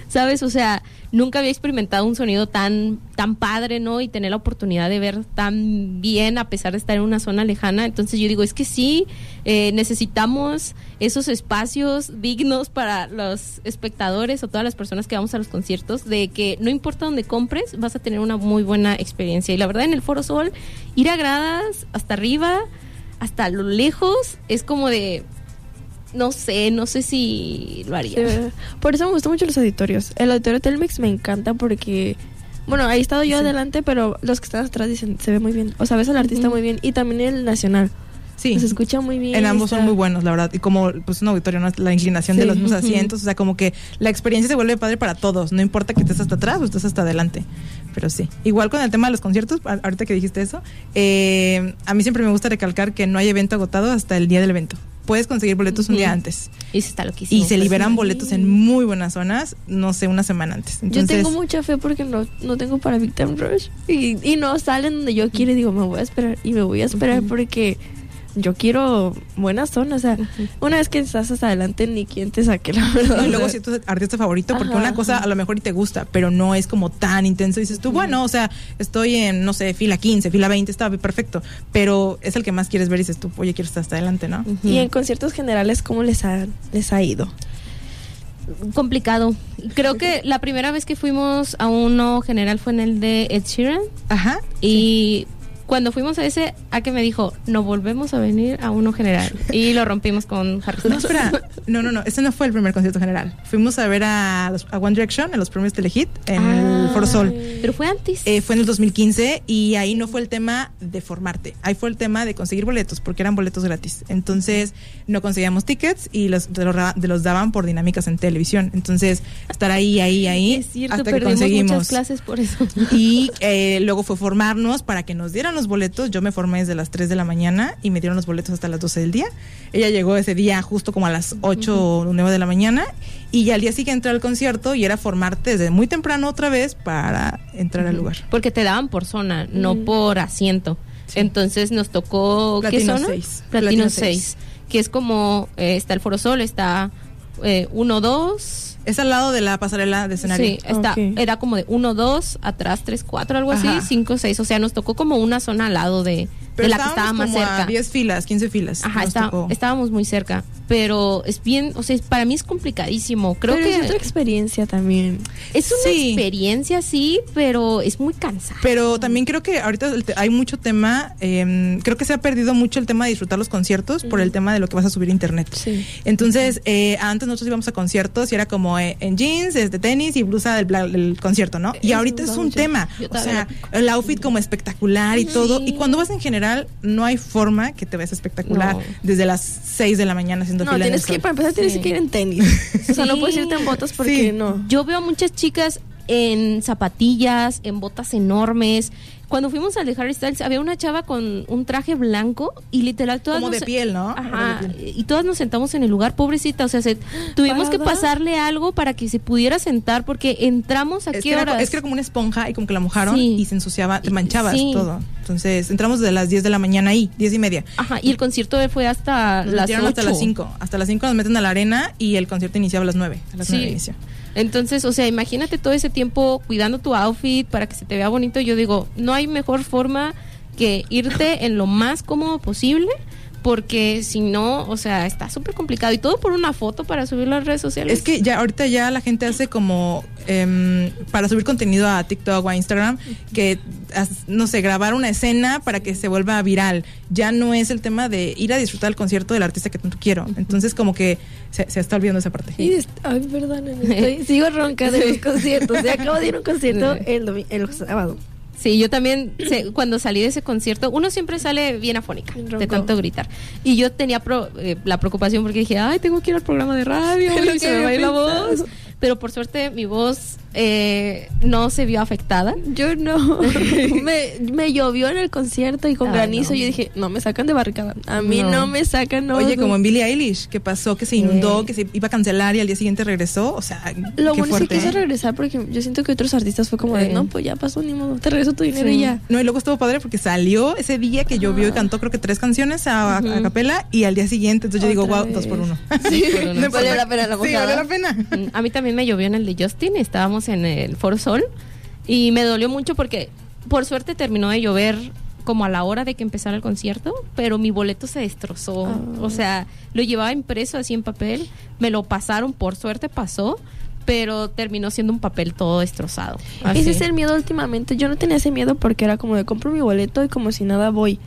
¿sabes? O sea, nunca había experimentado un sonido tan, tan padre, ¿no? Y tener la oportunidad de ver tan bien a pesar de estar en una zona lejana. Entonces yo digo, es que sí, eh, necesitamos esos espacios dignos para los espectadores o todas las personas que vamos a los conciertos, de que no importa dónde compres, vas a tener una muy buena experiencia. Y la verdad, en el Foro Sol, ir a gradas hasta arriba, hasta lo lejos, es como de, no sé, no sé si lo haría. Por eso me gustan mucho los auditorios. El auditorio Telmex me encanta porque, bueno, ahí he estado yo adelante, pero los que están atrás dicen, se ve muy bien. O sea, ves al artista muy bien. Y también el nacional. Sí. Se escucha muy bien. En ambos son muy buenos, la verdad. Y como pues un auditorio, ¿no? la inclinación de los mismos asientos, o sea, como que la experiencia se vuelve padre para todos, no importa que estés hasta atrás o estés hasta adelante. Pero sí. Igual con el tema de los conciertos, ahorita que dijiste eso, eh, a mí siempre me gusta recalcar que no hay evento agotado hasta el día del evento. Puedes conseguir boletos un día antes. Y se está loquísimo. Y se pues. liberan boletos en muy buenas zonas, no sé, una semana antes. Yo tengo mucha fe porque no, no tengo para Big Time Rush. Y, y no salen donde yo quiero y digo, me voy a esperar. Y me voy a esperar porque yo quiero buenas zonas. O sea, una vez que estás hasta adelante, ni quien te saque la verdad. Y luego si tu artista favorito, porque Ajá, una cosa ajá. a lo mejor y te gusta, pero no es como tan intenso. Dices tú, bueno, o sea, estoy en, no sé, fila 15, fila 20, está perfecto. Pero es el que más quieres ver y dices tú, oye, quiero estar hasta adelante, ¿no? Y en conciertos generales, ¿cómo les ha, les ha ido? complicado. Creo que la primera vez que fuimos a uno general fue en el de Ed Sheeran Ajá. y cuando fuimos a ese, a que me dijo, no volvemos a venir a uno general y lo rompimos con Harry No, Styles. espera, no, no, no, ese no fue el primer concierto general. Fuimos a ver a, los- a One Direction en los premios Telehit en el Foro Sol. Pero fue antes. Eh, fue en el 2015 y ahí no fue el tema de formarte, ahí fue el tema de conseguir boletos porque eran boletos gratis. Entonces no conseguíamos tickets y los, de los, ra- de los daban por dinámicas en televisión. Entonces estar ahí, ahí, ahí es cierto, hasta que conseguimos. muchas clases por eso. Y eh, luego fue formarnos para que nos dieran los boletos. Yo me formé desde las 3 de la mañana y me dieron los boletos hasta las 12 del día. Ella llegó ese día justo como a las 8 o 9 de la mañana y ya al día siguiente entré al concierto y era formarte desde muy temprano otra vez para entrar al lugar. Porque te daban por zona, no Mm. por asiento. Entonces nos tocó, ¿qué Platino zona? seis. Platino Platino 6, que es como, eh, está el Foro Sol, está 1, 2... Es al lado de la pasarela de escenario. Sí, está, era como de 1, 2, atrás 3, 4, algo Ajá. así, 5, 6. O sea, nos tocó como una zona al lado de, de la que estaba más como a cerca. 10 filas, 15 filas. Ajá, está- estábamos muy cerca. Pero es bien, o sea, para mí es complicadísimo. Creo Pero que es otra experiencia también. es una Sí. experiencia, sí, pero es muy cansada. Pero también creo que ahorita hay mucho tema, eh, creo que se ha perdido mucho el tema de disfrutar los conciertos por el tema de lo que vas a subir a internet. Sí. Entonces, eh, antes nosotros íbamos a conciertos y era como eh, en jeans, de tenis y blusa del, bla- del concierto, ¿no? Y ahorita es un tema. Yo O sea, el outfit como espectacular y todo. Sí. Y cuando vas en general, no hay forma que te veas espectacular No. desde las 6 de la mañana haciendo No, fila en tienes que, para empezar, tienes Sí. que ir en tenis. O sea, no puedes irte en botas porque Sí. no. Yo veo muchas chicas en zapatillas, en botas enormes. Cuando fuimos al de Harry Styles, había una chava con un traje blanco y literal todas Como nos- de piel, ¿no? Ajá, piel. y todas nos sentamos en el lugar, pobrecita, o sea, se- tuvimos que pasarle algo para que se pudiera sentar porque entramos a Es qué que, era, horas. es que era como una esponja y como que la mojaron Sí. y se ensuciaba, te manchabas Sí. todo. Entonces entramos de las 10 de la mañana ahí, 10 y media. Ajá, y el concierto fue hasta Nos las metieron hasta 8. las 5. Hasta las 5 nos meten a la arena y el concierto iniciaba a las 9. A las Sí. 9 inició. Entonces, o sea, imagínate todo ese tiempo cuidando tu outfit para que se te vea bonito. Yo digo, no hay mejor forma que irte en lo más cómodo posible, porque si no, o sea, está súper complicado. Y todo por una foto para subirlo a las redes sociales. Es que ya ahorita ya la gente hace como em, para subir contenido a TikTok o a Instagram que no sé, grabar una escena para que se vuelva viral. Ya no es el tema de ir a disfrutar el concierto del artista que tanto quiero. Entonces, como que se, se está olvidando esa parte. Y est- Ay, perdónenme, estoy- sigo ronca de los *laughs* conciertos. Ya acabo de ir a un concierto *laughs* el, el sábado. Sí, yo también, sé- cuando salí de ese concierto, uno siempre sale bien afónica de tanto gritar. Y yo tenía pro- eh, la preocupación porque dije, ay, tengo que ir al programa de radio *laughs* y se me va a ir la voz. Pero por suerte mi voz eh, no se vio afectada. Yo no. *laughs* me, me llovió en el concierto y con Ah, granizo. no. Yo dije, no me sacan de barricada. A mí no, No. me sacan. No, Oye, como en Billie Eilish, que pasó, que se inundó, que se iba a cancelar y al día siguiente regresó. O sea, Lo qué bueno es que fuerte. quise ¿eh? regresar porque yo siento que otros artistas fue como de, no, pues ya pasó, ni modo, te regreso tu dinero Sí. y ya. No, y luego estuvo padre porque salió ese día que llovió y cantó creo que tres canciones a, a capela y al día siguiente, entonces yo digo, wow, dos por uno. Sí, *laughs* por uno. Valió la pena la Sí, mojada. valió la pena. Mm, A mí también me llovió en el de Justin, estábamos en el Foro Sol y me dolió mucho porque por suerte terminó de llover como a la hora de que empezara el concierto, pero mi boleto se destrozó. Ah. O sea, lo llevaba impreso así en papel, me lo pasaron, por suerte pasó, pero terminó siendo un papel todo destrozado. Así. Ese es el miedo últimamente. Yo no tenía ese miedo porque era como de compro mi boleto y como si nada voy.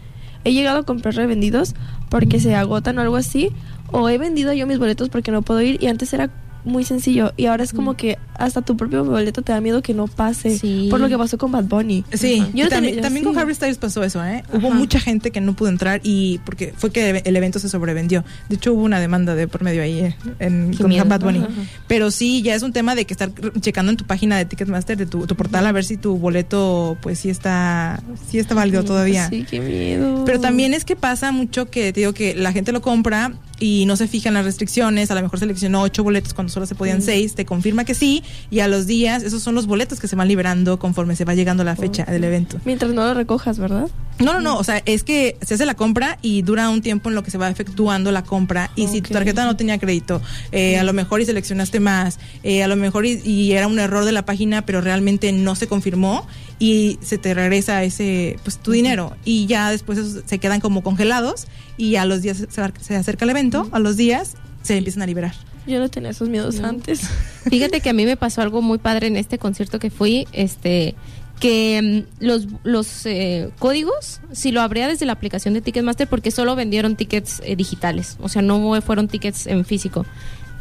He llegado a comprar revendidos porque se agotan o algo así. O he vendido yo mis boletos porque no puedo ir. Y antes era muy sencillo. Y ahora es como que hasta tu propio boleto te da miedo que no pase. Sí. Por lo que pasó con Bad Bunny. Sí, Yo no también, tenía- también sí. con Harry Styles pasó eso, ¿eh? Hubo Ajá. mucha gente que no pudo entrar y porque fue que el evento se sobrevendió. De hecho, hubo una demanda de por medio ahí eh, en, con miedo. Bad Bunny. Ajá. Pero sí, ya es un tema de que estar checando en tu página de Ticketmaster, de tu, tu portal, a ver si tu boleto, pues sí está, sí está válido todavía. Sí, qué miedo. Pero también es que pasa mucho que te digo que la gente lo compra y no se fija en las restricciones, a lo mejor seleccionó ocho boletos cuando solo se podían seis, te confirma que sí, y a los días, esos son los boletos que se van liberando conforme se va llegando la fecha del evento. Mientras no lo recojas, ¿verdad? No, no, no, o sea, es que se hace la compra y dura un tiempo en lo que se va efectuando la compra y si tu tarjeta no tenía crédito, eh, a lo mejor y seleccionaste más, eh, a lo mejor y, y era un error de la página, pero realmente no se confirmó y se te regresa ese, pues tu dinero y ya después esos se quedan como congelados y a los días se, se acerca el evento, a los días se empiezan a liberar. Yo no tenía esos miedos antes. *laughs* Fíjate que a mí me pasó algo muy padre en este concierto que fui, este que mm, los, los eh, códigos, si lo abría desde la aplicación de Ticketmaster, porque solo vendieron tickets eh, digitales, o sea, no fueron tickets en físico,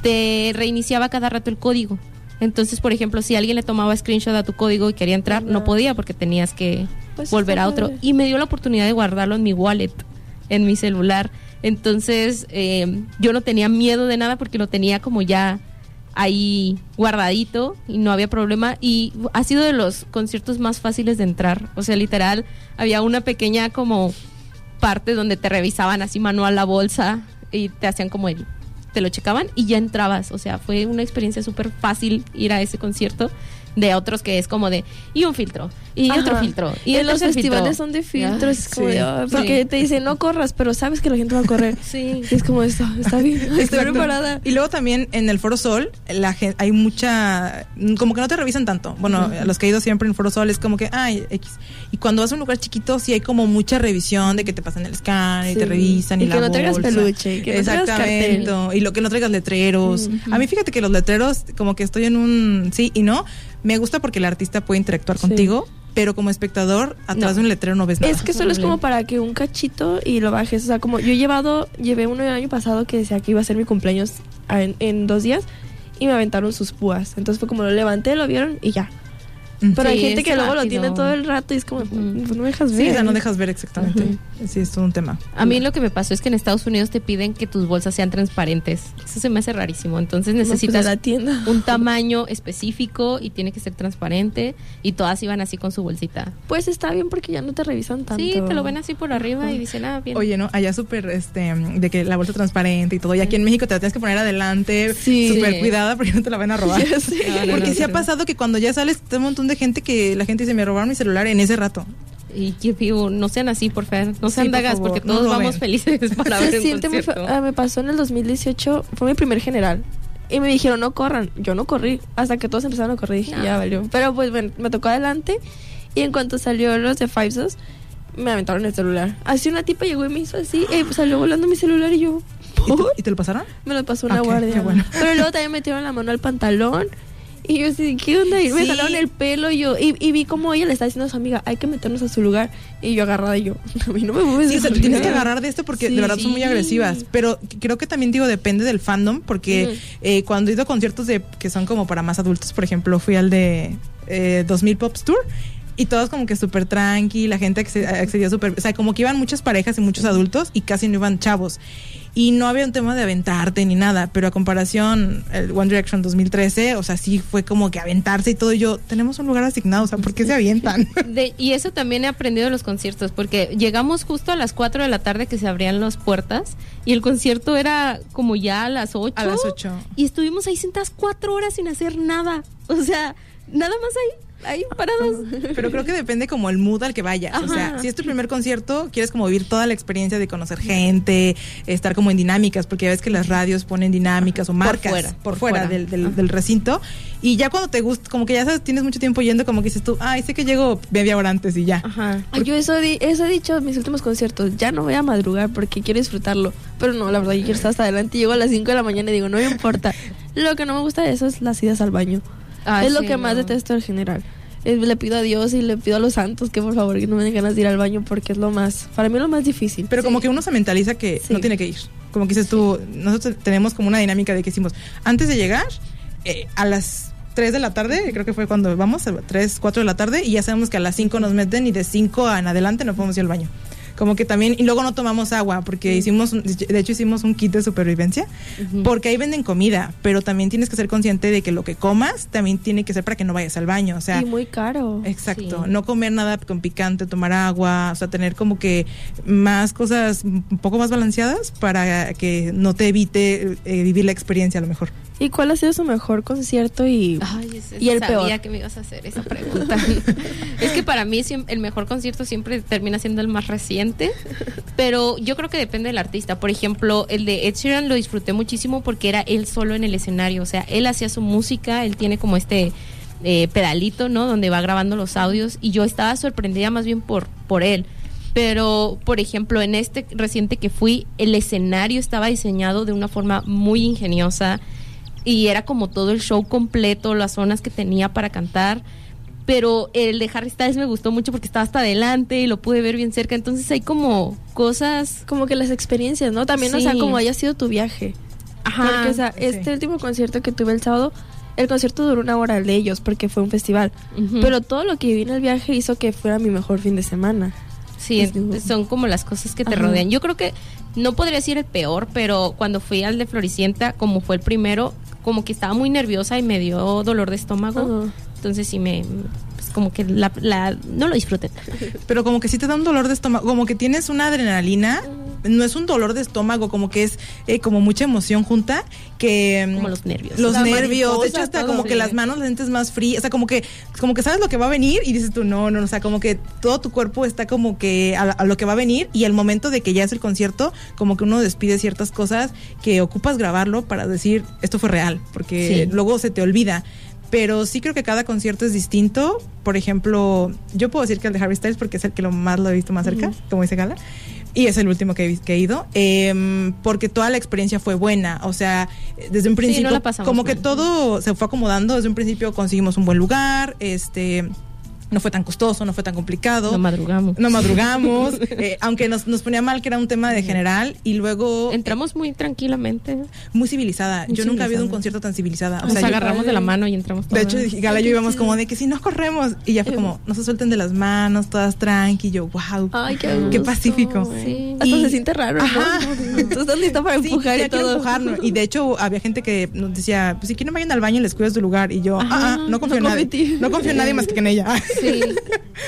te reiniciaba cada rato el código. Entonces, por ejemplo, si alguien le tomaba screenshot a tu código y quería entrar, no podía porque tenías que Pues volver a otro. Y me dio la oportunidad de guardarlo en mi wallet, en mi celular. Entonces, eh, yo no tenía miedo de nada porque lo tenía como ya ahí guardadito y no había problema. Y ha sido de los conciertos más fáciles de entrar. O sea, literal, había una pequeña como parte donde te revisaban así manual la bolsa y te hacían como el te lo checaban y ya entrabas. O sea, fue una experiencia súper fácil ir a ese concierto de otros que es como de y un filtro y Ajá. otro filtro y el los festivales filtro. son de filtros, como sí. de, "Ah", porque Sí. te dicen no corras, pero sabes que la gente va a correr. *laughs* Sí. Y es como esto, está bien, *laughs* estoy Exacto. preparada. Y luego también en el Foro Sol, la gen- hay mucha, como que no te revisan tanto. Bueno, a los que he ido siempre en Foro Sol es como que, ay, X. Y cuando vas a un lugar chiquito, sí hay como mucha revisión de que te pasan el scan y te revisan y, Y la que no traigas bolsa. peluche, y que no traigas Exactamente. cartel. Y lo que no traigas letreros. A mí fíjate que los letreros, como que estoy en un sí y no, me gusta porque el artista puede interactuar Sí. contigo, pero como espectador, atrás No. de un letrero no ves nada. Es que solo es como para que un cachito y lo bajes. O sea, como yo he llevado, llevé uno el año pasado que decía que iba a ser mi cumpleaños en dos días y me aventaron sus púas. Entonces fue como lo levanté, lo vieron y ya. Pero hay Sí, gente es que luego lo rápido. tiene todo el rato y es como, pues no dejas Sí, ver. o sea, no dejas ver exactamente. Sí, es todo un tema. A mí lo que me pasó es que en Estados Unidos te piden que tus bolsas sean transparentes. Eso se me hace rarísimo. Entonces No, pues, necesitas la tienda. un tamaño específico y tiene que ser transparente y todas iban así con su bolsita. Pues está bien porque ya no te revisan tanto. Sí, te lo ven así por arriba y dicen, ah, bien. Oye, ¿no? Allá súper, este, de que la bolsa transparente y todo. Y aquí en México te la tienes que poner adelante, Sí. súper Sí. cuidada porque no te la van a robar. *laughs* Ya sé. No, no, porque no, sí ha sí. pasado que cuando ya sales, está un montón de gente que la gente dice, me robaron mi celular en ese rato. Y que digo, no sean así, por favor. No Sí, sean por dagas favor, porque no todos roben. vamos felices para *laughs* ver un siente muy ah, me pasó en el 2018, fue mi primer general. Y me dijeron, no corran. Yo no corrí. Hasta que todos empezaron a correr, dije, No. ya valió. Pero pues bueno, me tocó adelante. Y en cuanto salió los de Five Sos, me aventaron el celular. Así una tipa llegó y me hizo así. Y pues salió volando mi celular y yo, ¿Y te, ¿por? y te lo pasaron? Me lo pasó una Ok, guardia. qué bueno. Pero luego también metieron la mano al pantalón. Y yo así, ¿qué onda? Y me Sí. jalaron el pelo y yo, y, y vi como ella le está diciendo a su amiga, hay que meternos a su lugar. Y yo agarrada y yo, *laughs* a mí no me mueves Sí, de o sea, tienes que lugar". agarrar de esto porque Sí. de verdad son muy agresivas. Pero creo que también digo depende del fandom porque eh, cuando he ido a conciertos de que son como para más adultos, por ejemplo, fui al de eh, 2000 Pops Tour y todos como que súper tranqui, la gente acce- accedió súper, o sea, como que iban muchas parejas y muchos adultos y casi no iban chavos. Y no había un tema de aventarte ni nada, pero a comparación el One Direction 2013, o sea, sí fue como que aventarse y todo. Y yo, tenemos un lugar asignado, o sea, ¿por qué se avientan? *laughs* De- y eso también he aprendido de los conciertos, porque llegamos justo a las 4 de la tarde que se abrían las puertas y el concierto era como ya a las 8. A las 8. Y estuvimos ahí sentadas cuatro horas sin hacer nada. O sea, nada más ahí, ahí parados. Pero creo que depende como el mood al que vayas. O sea, si es tu primer concierto, quieres como vivir toda la experiencia de conocer gente, estar como en dinámicas, porque ya ves que las radios ponen dinámicas o marcas fuera, por por fuera, fuera. Del, del- del recinto. Y ya cuando te gusta, como que ya sabes, tienes mucho tiempo yendo, como que dices tú, ay, sé que llego media hora antes y ya. Ajá. Ay, yo eso, di- eso he dicho en mis últimos conciertos. Ya no voy a madrugar porque quiero disfrutarlo. Pero no, la verdad, yo quiero estar hasta adelante. Llego a las 5 de la mañana y digo, no me importa. Lo que no me gusta de eso es las idas al baño. Ah, es lo sí, que más detesto en general. Eh, le pido a Dios y le pido a los santos que por favor que no me den ganas de ir al baño porque es lo más, para mí lo más difícil. Pero como que uno se mentaliza que Sí. no tiene que ir. Como que dices tú, nosotros tenemos como una dinámica de que hicimos, antes de llegar, eh, a las 3 de la tarde, creo que fue cuando vamos, a 3, 4 de la tarde, y ya sabemos que a las 5 nos meten y de 5 en adelante no podemos ir al baño. Como que también, y luego no tomamos agua, porque hicimos, de hecho hicimos un kit de supervivencia, porque ahí venden comida, pero también tienes que ser consciente de que lo que comas también tiene que ser para que no vayas al baño, o sea, y muy caro. Exacto, Sí. no comer nada con picante, tomar agua, o sea, tener como que más cosas un poco más balanceadas para que no te evite eh, vivir la experiencia a lo mejor. ¿Y cuál ha sido su mejor concierto y, Ay, y el sabía peor? que me ibas a hacer esa pregunta. *laughs* es que para mí el mejor concierto siempre termina siendo el más reciente, pero yo creo que depende del artista. Por ejemplo, el de Ed Sheeran lo disfruté muchísimo porque era él solo en el escenario, o sea, él hacía su música, él tiene como este eh, pedalito, ¿no? Donde va grabando los audios y yo estaba sorprendida más bien por, por él. Pero, por ejemplo, en este reciente que fui, el escenario estaba diseñado de una forma muy ingeniosa y era como todo el show completo, las zonas que tenía para cantar. Pero el de Harry Styles me gustó mucho porque estaba hasta adelante y lo pude ver bien cerca. Entonces hay como cosas. como que las experiencias, ¿no? También, o sea, como haya sido tu viaje. Ajá. Porque, o sea, este último concierto que tuve el sábado, el concierto duró una hora el de ellos porque fue un festival. Pero todo lo que viví en el viaje hizo que fuera mi mejor fin de semana. Sí, Es- es- son como las cosas que te Ajá. rodean. Yo creo que no podría decir el peor, pero cuando fui al de Floricienta, como fue el primero, como que estaba muy nerviosa y me dio dolor de estómago. Entonces sí me, pues como que la, la- no lo disfruten. Pero como que sí te da un dolor de estómago, como que tienes una adrenalina, no es un dolor de estómago, como que es eh, como mucha emoción junta, que... mm, Como los nervios. Los La nervios, de hecho hasta como que las manos las sientes más frías, o sea, como que como que sabes lo que va a venir y dices tú, no, no, o sea, como que todo tu cuerpo está como que a, a lo que va a venir y al momento de que ya es el concierto, como que uno despide ciertas cosas que ocupas grabarlo para decir, esto fue real, porque Sí. luego se te olvida. Pero sí creo que cada concierto es distinto. Por ejemplo, yo puedo decir que el de Harry Styles porque es el que lo más lo he visto más cerca, como dice Gala. Y es el último que he, vis- que he ido. em, porque toda la experiencia fue buena. O sea, desde un principio, la pasamos como que todo se fue acomodando. Desde un principio conseguimos un buen lugar. Este. No fue tan costoso, no fue tan complicado. No madrugamos. No madrugamos, *laughs* eh, aunque nos, nos ponía mal que era un tema de general y luego Entramos muy tranquilamente. muy civilizada. Muy yo nunca había ido a un civilizada. concierto tan civilizada. O Nos yo- agarramos de la mano y entramos de hecho, Gala y yo íbamos como de que si nos corremos. Y ya fue como, no se suelten de las manos, todas tranqui. Y yo, wow. Ay, qué, Qué pacífico. Sí. Hasta Y- se siente raro, Ajá. ¿no? Tú estás lista para empujar y todo. empujarnos. Y de hecho, había gente que nos decía, pues si quieren vayan al baño y les cuidas tu lugar. Y yo, ah, Ajá, ah, no confío no en nadie. No confío en nadie más que en ella. *laughs* Sí. *laughs*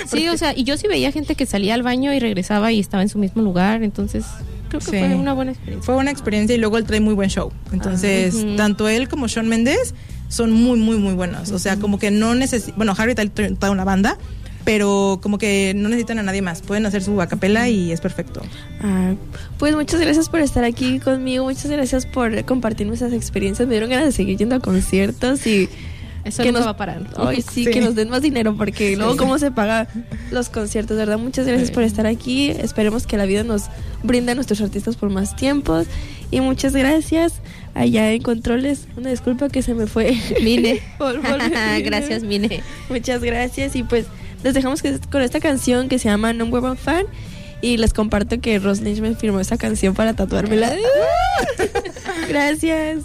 Sí, o sea, y yo sí veía gente que salía al baño y regresaba y estaba en su mismo lugar, entonces creo que Sí. fue una buena experiencia. Fue una experiencia y luego él trae muy buen show. Entonces, tanto él como Sean Méndez son muy, muy, muy buenos. O sea, como que no necesitan, bueno, Harry trae trae toda una banda, pero como que no necesitan a nadie más. Pueden hacer su acapela y es perfecto. Ah, pues muchas gracias por estar aquí conmigo, muchas gracias por compartirme esas experiencias. Me dieron ganas de seguir yendo a conciertos y Eso que nos- va a parar. Ay, sí, Sí. que nos den más dinero porque luego cómo se paga los conciertos, ¿verdad? Muchas gracias por estar aquí. Esperemos que la vida nos brinde a nuestros artistas por más tiempos. Y muchas gracias allá en Controles. Una disculpa que se me fue. Mine. *laughs* Por- por- *laughs* Gracias, Mine. Muchas gracias. Y pues les dejamos que- con esta canción que se llama Number One Fan. Y les comparto que Ross Lynch me firmó esa canción para tatuármela. *laughs* gracias.